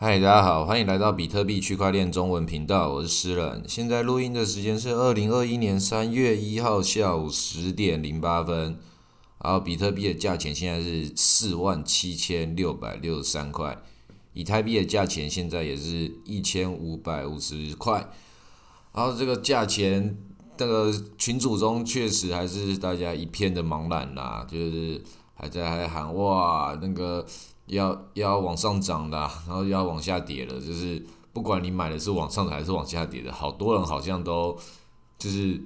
嗨，大家好，欢迎来到比特币区块链中文频道，我是诗人。现在录音的时间是二零二一年三月一号下午十点零八分。然后比特币的价钱现在是四万七千六百六十三块，以太币的价钱现在也是一千五百五十块。然后这个价钱，这个群组中确实还是大家一片的茫然啦，就是还在还喊哇那个。要要往上涨的，然后要往下跌了，就是不管你买的是往上的还是往下跌的，好多人好像都就是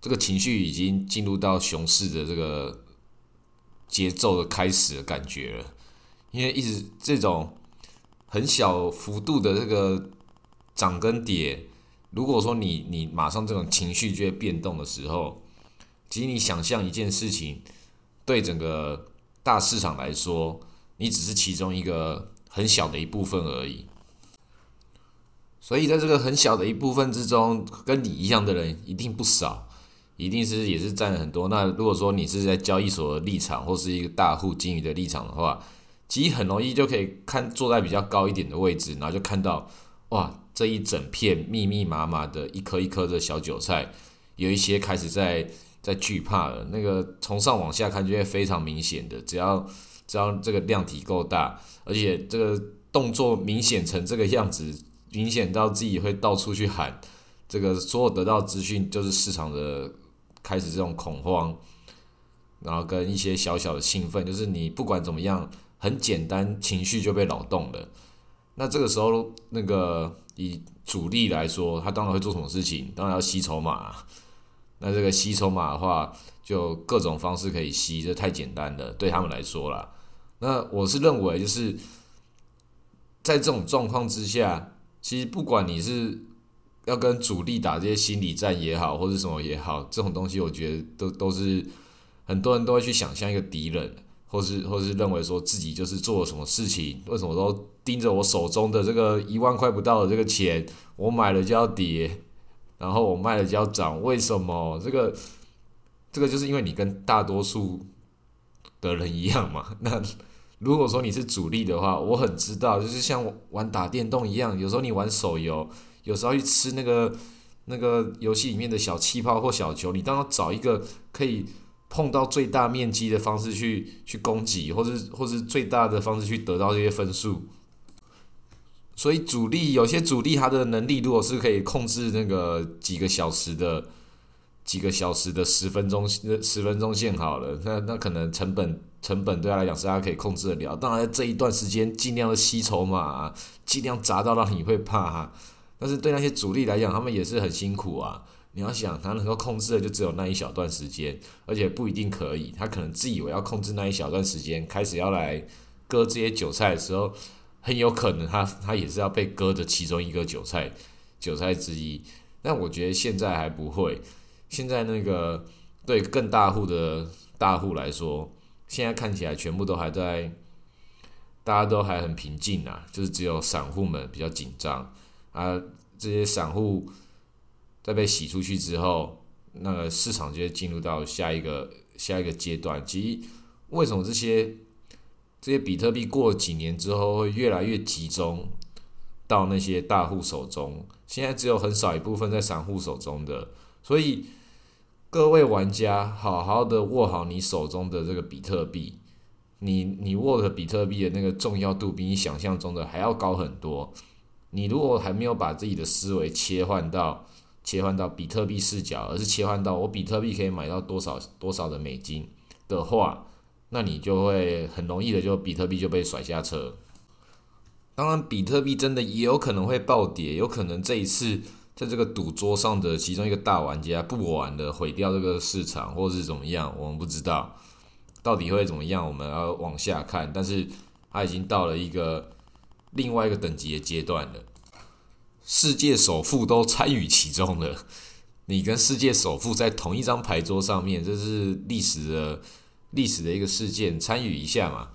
这个情绪已经进入到熊市的这个节奏的开始的感觉了，因为一直这种很小幅度的这个涨跟跌，如果说你你马上这种情绪就会变动的时候，其实你想象一件事情，对整个大市场来说。你只是其中一个很小的一部分而已，所以在这个很小的一部分之中，跟你一样的人一定不少，一定是也是占了很多。那如果说你是在交易所的立场，或是一个大户经营的立场的话，其实很容易就可以看坐在比较高一点的位置，然后就看到哇，这一整片密密麻麻的一颗一颗的小韭菜，有一些开始在在惧怕了。那个从上往下看就会非常明显的，只要。只要这个量体够大，而且这个动作明显成这个样子，明显到自己会到处去喊，这个所有得到资讯就是市场的开始这种恐慌，然后跟一些小小的兴奋，就是你不管怎么样，很简单情绪就被扰动了。那这个时候，那个以主力来说，他当然会做什么事情？当然要吸筹码。那这个吸筹码的话，就各种方式可以吸，这太简单了，对他们来说啦。那我是认为，就是在这种状况之下，其实不管你是要跟主力打这些心理战也好，或者什么也好，这种东西我觉得都都是很多人都会去想象一个敌人，或是或是认为说自己就是做了什么事情，为什么都盯着我手中的这个一万块不到的这个钱，我买了就要跌，然后我卖了就要涨，为什么？这个这个就是因为你跟大多数的人一样嘛，那。如果说你是主力的话，我很知道，就是像玩打电动一样，有时候你玩手游，有时候去吃那个那个游戏里面的小气泡或小球，你当然找一个可以碰到最大面积的方式去去攻击，或是或是最大的方式去得到这些分数。所以主力有些主力他的能力，如果是可以控制那个几个小时的。几个小时的十分钟，十分钟线好了，那那可能成本成本对他来讲是他可以控制得了。当然，这一段时间尽量的吸筹码，尽量砸到让你会怕哈。但是对那些主力来讲，他们也是很辛苦啊。你要想，他能够控制的就只有那一小段时间，而且不一定可以。他可能自以为要控制那一小段时间，开始要来割这些韭菜的时候，很有可能他他也是要被割的其中一个韭菜，韭菜之一。但我觉得现在还不会。现在那个对更大户的大户来说，现在看起来全部都还在，大家都还很平静啊，就是只有散户们比较紧张啊。这些散户在被洗出去之后，那个市场就会进入到下一个下一个阶段。其实为什么这些这些比特币过几年之后会越来越集中到那些大户手中？现在只有很少一部分在散户手中的，所以。各位玩家，好好的握好你手中的这个比特币，你你握的比特币的那个重要度比你想象中的还要高很多。你如果还没有把自己的思维切换到切换到比特币视角，而是切换到我比特币可以买到多少多少的美金的话，那你就会很容易的就比特币就被甩下车。当然，比特币真的也有可能会暴跌，有可能这一次。在这个赌桌上的其中一个大玩家不玩的毁掉这个市场，或是怎么样，我们不知道到底会怎么样。我们要往下看，但是它已经到了一个另外一个等级的阶段了。世界首富都参与其中了，你跟世界首富在同一张牌桌上面，这是历史的历史的一个事件，参与一下嘛，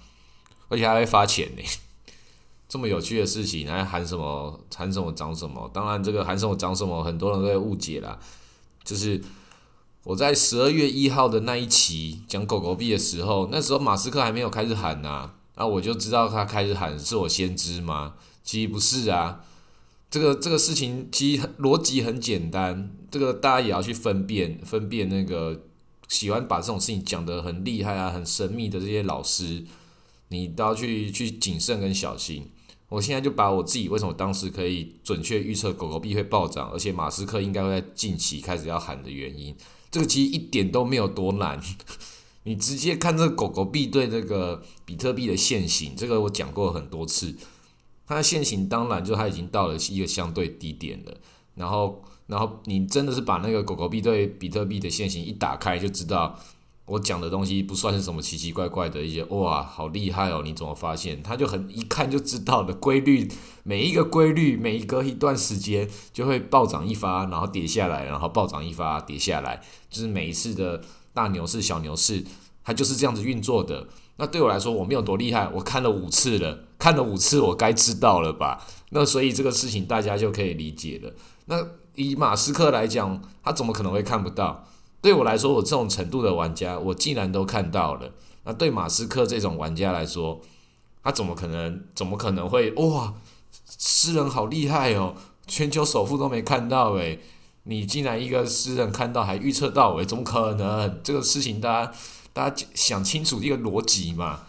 而且还会发钱呢。这么有趣的事情，还喊什么喊什么涨什么？当然，这个喊什么涨什么，很多人都会误解啦。就是我在十二月一号的那一期讲狗狗币的时候，那时候马斯克还没有开始喊呐，那我就知道他开始喊是我先知吗？其实不是啊，这个这个事情其实逻辑很简单，这个大家也要去分辨分辨那个喜欢把这种事情讲得很厉害啊、很神秘的这些老师，你都要去去谨慎跟小心。我现在就把我自己为什么当时可以准确预测狗狗币会暴涨，而且马斯克应该会在近期开始要喊的原因，这个其实一点都没有多难。你直接看这个狗狗币对这个比特币的现形，这个我讲过很多次。它的现形当然就它已经到了一个相对低点了，然后，然后你真的是把那个狗狗币对比特币的现形一打开，就知道。我讲的东西不算是什么奇奇怪怪的一些哇，好厉害哦！你怎么发现？他就很一看就知道的规律，每一个规律，每一个一段时间就会暴涨一发，然后跌下来，然后暴涨一发，跌下来，就是每一次的大牛市、小牛市，它就是这样子运作的。那对我来说，我没有多厉害，我看了五次了，看了五次，我该知道了吧？那所以这个事情大家就可以理解了。那以马斯克来讲，他怎么可能会看不到？对我来说，我这种程度的玩家，我竟然都看到了。那对马斯克这种玩家来说，他怎么可能？怎么可能会哇？诗人好厉害哦！全球首富都没看到诶，你竟然一个诗人看到还预测到诶，怎么可能？这个事情大家大家想清楚一个逻辑嘛。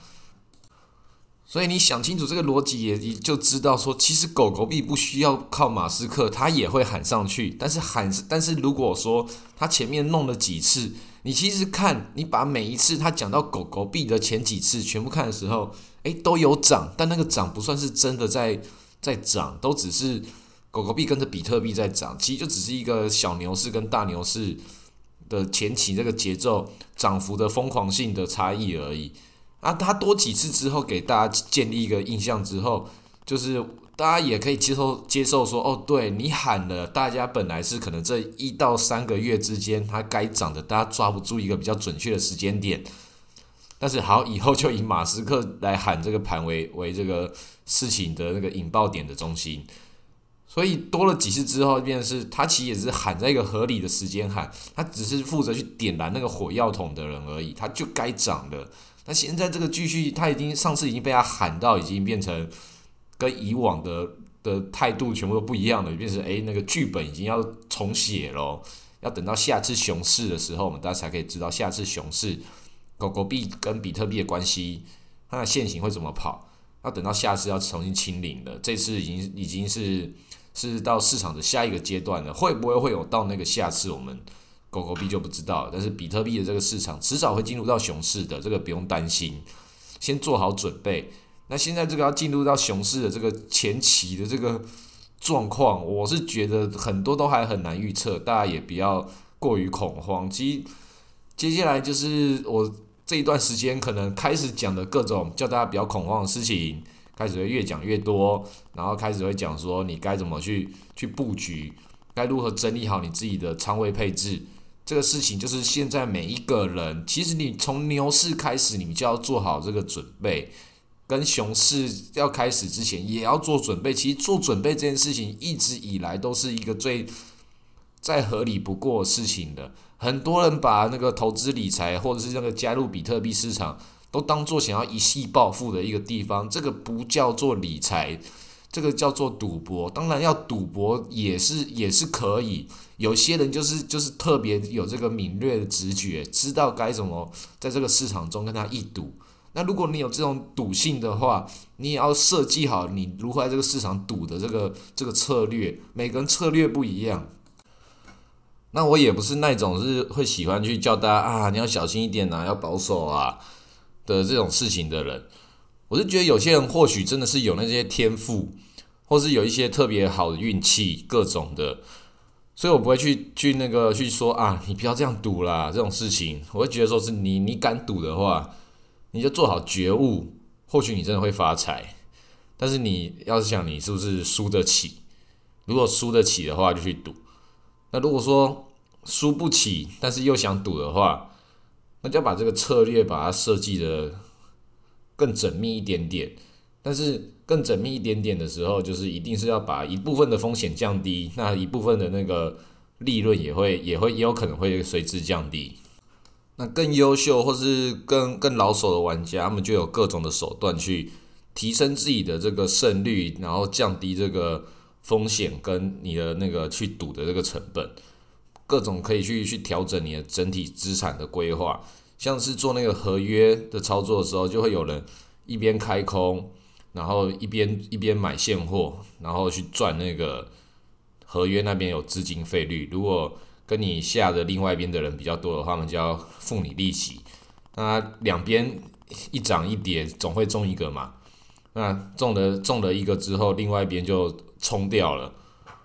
所以你想清楚这个逻辑，也也就知道说，其实狗狗币不需要靠马斯克，他也会喊上去。但是喊，但是如果说他前面弄了几次，你其实看，你把每一次他讲到狗狗币的前几次全部看的时候，诶，都有涨，但那个涨不算是真的在在涨，都只是狗狗币跟着比特币在涨，其实就只是一个小牛市跟大牛市的前期这个节奏涨幅的疯狂性的差异而已。啊，他多几次之后给大家建立一个印象之后，就是大家也可以接受接受说，哦，对你喊了，大家本来是可能这一到三个月之间它该涨的，大家抓不住一个比较准确的时间点。但是好，以后就以马斯克来喊这个盘为为这个事情的那个引爆点的中心。所以多了几次之后，变成是他其实也是喊在一个合理的时间喊，他只是负责去点燃那个火药桶的人而已，他就该涨的。那现在这个继续，他已经上次已经被他喊到，已经变成跟以往的的态度全部都不一样了，变成诶那个剧本已经要重写咯，要等到下次熊市的时候，我们大家才可以知道下次熊市狗狗币跟比特币的关系，它的线型会怎么跑？要等到下次要重新清零了，这次已经已经是是到市场的下一个阶段了，会不会会有到那个下次我们？狗狗币就不知道，但是比特币的这个市场迟早会进入到熊市的，这个不用担心，先做好准备。那现在这个要进入到熊市的这个前期的这个状况，我是觉得很多都还很难预测，大家也不要过于恐慌。其实接下来就是我这一段时间可能开始讲的各种叫大家比较恐慌的事情，开始会越讲越多，然后开始会讲说你该怎么去去布局，该如何整理好你自己的仓位配置。这个事情就是现在每一个人，其实你从牛市开始，你就要做好这个准备，跟熊市要开始之前也要做准备。其实做准备这件事情一直以来都是一个最再合理不过的事情的。很多人把那个投资理财或者是那个加入比特币市场，都当做想要一夕暴富的一个地方，这个不叫做理财。这个叫做赌博，当然要赌博也是也是可以。有些人就是就是特别有这个敏锐的直觉，知道该怎么在这个市场中跟他一赌。那如果你有这种赌性的话，你也要设计好你如何在这个市场赌的这个这个策略。每个人策略不一样。那我也不是那种是会喜欢去叫大家啊，你要小心一点呐，要保守啊的这种事情的人。我是觉得有些人或许真的是有那些天赋，或是有一些特别好的运气，各种的，所以我不会去去那个去说啊，你不要这样赌啦，这种事情，我会觉得说是你你敢赌的话，你就做好觉悟，或许你真的会发财。但是你要是想你是不是输得起，如果输得起的话就去赌，那如果说输不起，但是又想赌的话，那就要把这个策略把它设计的。更缜密一点点，但是更缜密一点点的时候，就是一定是要把一部分的风险降低，那一部分的那个利润也会也会也有可能会随之降低。那更优秀或是更更老手的玩家，他们就有各种的手段去提升自己的这个胜率，然后降低这个风险跟你的那个去赌的这个成本，各种可以去去调整你的整体资产的规划。像是做那个合约的操作的时候，就会有人一边开空，然后一边一边买现货，然后去赚那个合约那边有资金费率。如果跟你下的另外一边的人比较多的话，他们就要付你利息。那两边一涨一跌，总会中一个嘛。那中了中了一个之后，另外一边就冲掉了，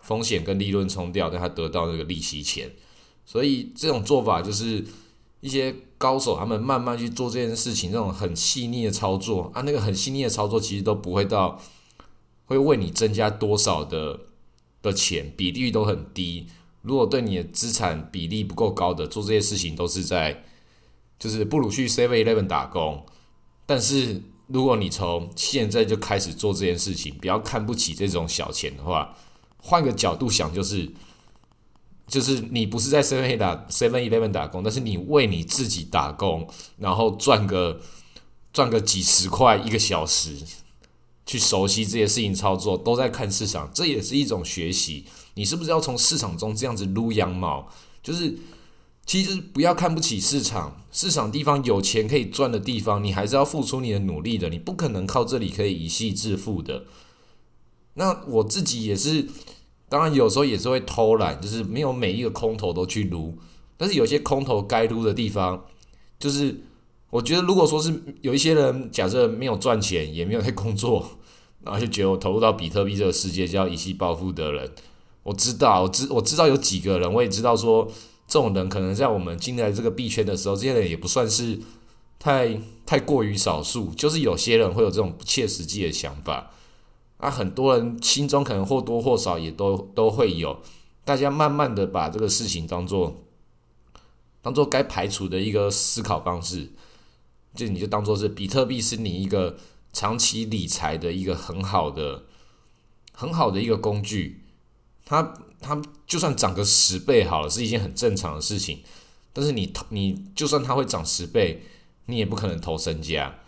风险跟利润冲掉，但他得到那个利息钱。所以这种做法就是一些。高手他们慢慢去做这件事情，这种很细腻的操作啊，那个很细腻的操作其实都不会到会为你增加多少的的钱，比例都很低。如果对你的资产比例不够高的，做这些事情都是在就是不如去 Seven Eleven 打工。但是如果你从现在就开始做这件事情，不要看不起这种小钱的话，换个角度想就是。就是你不是在 Seven 打 Seven Eleven 打工，但是你为你自己打工，然后赚个赚个几十块一个小时，去熟悉这些事情操作，都在看市场，这也是一种学习。你是不是要从市场中这样子撸羊毛？就是其实不要看不起市场，市场地方有钱可以赚的地方，你还是要付出你的努力的，你不可能靠这里可以一夕致富的。那我自己也是。当然，有时候也是会偷懒，就是没有每一个空头都去撸。但是有些空头该撸的地方，就是我觉得，如果说是有一些人假设没有赚钱，也没有在工作，然后就觉得我投入到比特币这个世界就要一夕暴富的人，我知道，我知我知道有几个人，我也知道说这种人可能在我们进来这个币圈的时候，这些人也不算是太太过于少数，就是有些人会有这种不切实际的想法。啊，很多人心中可能或多或少也都都会有，大家慢慢的把这个事情当做当做该排除的一个思考方式，就你就当做是比特币是你一个长期理财的一个很好的很好的一个工具，它它就算涨个十倍好了，是一件很正常的事情，但是你你就算它会涨十倍，你也不可能投身家。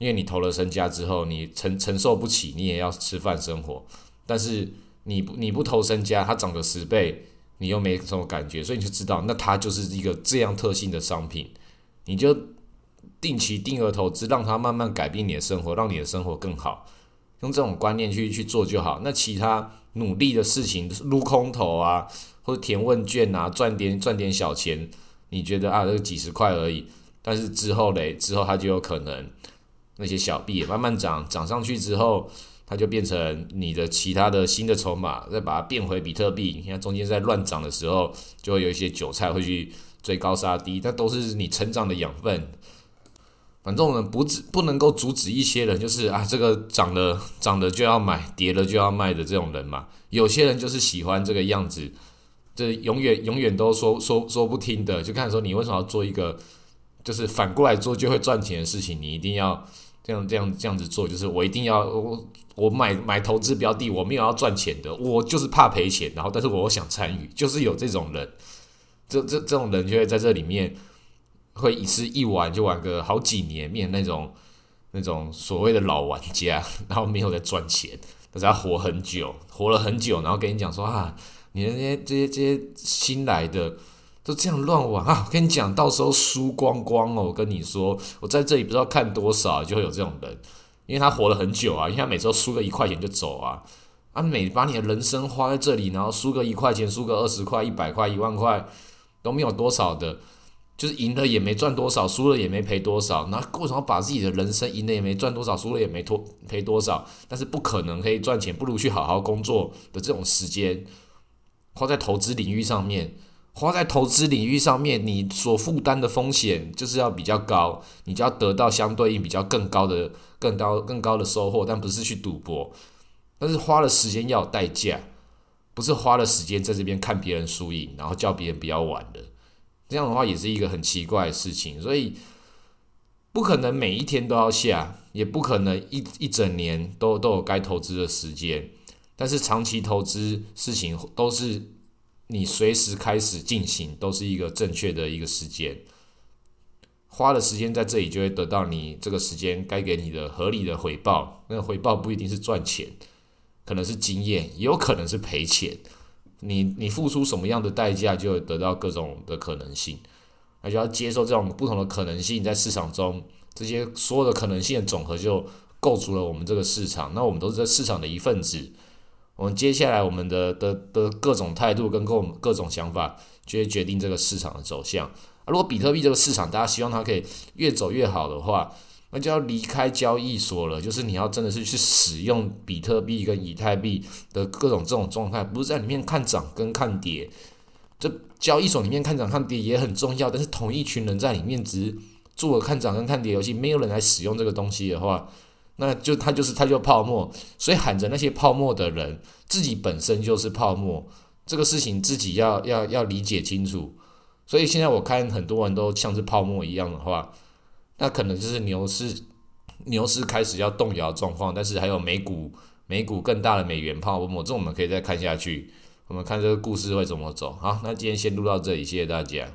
因为你投了身家之后，你承承受不起，你也要吃饭生活。但是你不你不投身家，它涨个十倍，你又没什么感觉，所以你就知道，那它就是一个这样特性的商品。你就定期定额投资，让它慢慢改变你的生活，让你的生活更好。用这种观念去去做就好。那其他努力的事情，撸空头啊，或者填问卷啊，赚点赚点小钱，你觉得啊，这个几十块而已。但是之后嘞，之后它就有可能。那些小币慢慢涨，涨上去之后，它就变成你的其他的新的筹码，再把它变回比特币。你看中间在乱涨的时候，就会有一些韭菜会去追高杀低，那都是你成长的养分。反正我们不止不能够阻止一些人，就是啊，这个涨了涨了就要买，跌了就要卖的这种人嘛。有些人就是喜欢这个样子，这永远永远都说说说不听的，就看说你为什么要做一个，就是反过来做就会赚钱的事情，你一定要。这样这样这样子做，就是我一定要我我买买投资标的，我没有要赚钱的，我就是怕赔钱，然后但是我想参与，就是有这种人，这这这种人就会在这里面会一次一玩就玩个好几年，面那种那种所谓的老玩家，然后没有在赚钱，但是他活很久，活了很久，然后跟你讲说啊，你的这些这些这些新来的。都这样乱玩啊！我跟你讲，到时候输光光哦！我跟你说，我在这里不知道看多少，就会有这种人，因为他活了很久啊，因为他每次都输个一块钱就走啊，啊，每把你的人生花在这里，然后输个一块钱，输个二十块、一百块、一万块都没有多少的，就是赢了也没赚多少，输了也没赔多少，那为什么把自己的人生赢了也没赚多少，输了也没多赔多少？但是不可能可以赚钱，不如去好好工作的这种时间，花在投资领域上面。花在投资领域上面，你所负担的风险就是要比较高，你就要得到相对应比较更高的、更高、更高的收获，但不是去赌博。但是花了时间要代价，不是花了时间在这边看别人输赢，然后叫别人不要玩的。这样的话也是一个很奇怪的事情，所以不可能每一天都要下，也不可能一一整年都都有该投资的时间。但是长期投资事情都是。你随时开始进行都是一个正确的一个时间，花的时间在这里，就会得到你这个时间该给你的合理的回报。那个回报不一定是赚钱，可能是经验，也有可能是赔钱。你你付出什么样的代价，就会得到各种的可能性。那就要接受这种不同的可能性，在市场中，这些所有的可能性的总和就构筑了我们这个市场。那我们都是在市场的一份子。我们接下来我们的的的各种态度跟各各种想法，就会决定这个市场的走向。如果比特币这个市场大家希望它可以越走越好的话，那就要离开交易所了。就是你要真的是去使用比特币跟以太币的各种这种状态，不是在里面看涨跟看跌。这交易所里面看涨看跌也很重要，但是同一群人在里面只做了看涨跟看跌游戏，没有人来使用这个东西的话。那就它就是它就泡沫，所以喊着那些泡沫的人自己本身就是泡沫，这个事情自己要要要理解清楚。所以现在我看很多人都像是泡沫一样的话，那可能就是牛市牛市开始要动摇状况，但是还有美股美股更大的美元泡沫，这我们可以再看下去，我们看这个故事会怎么走。好，那今天先录到这里，谢谢大家。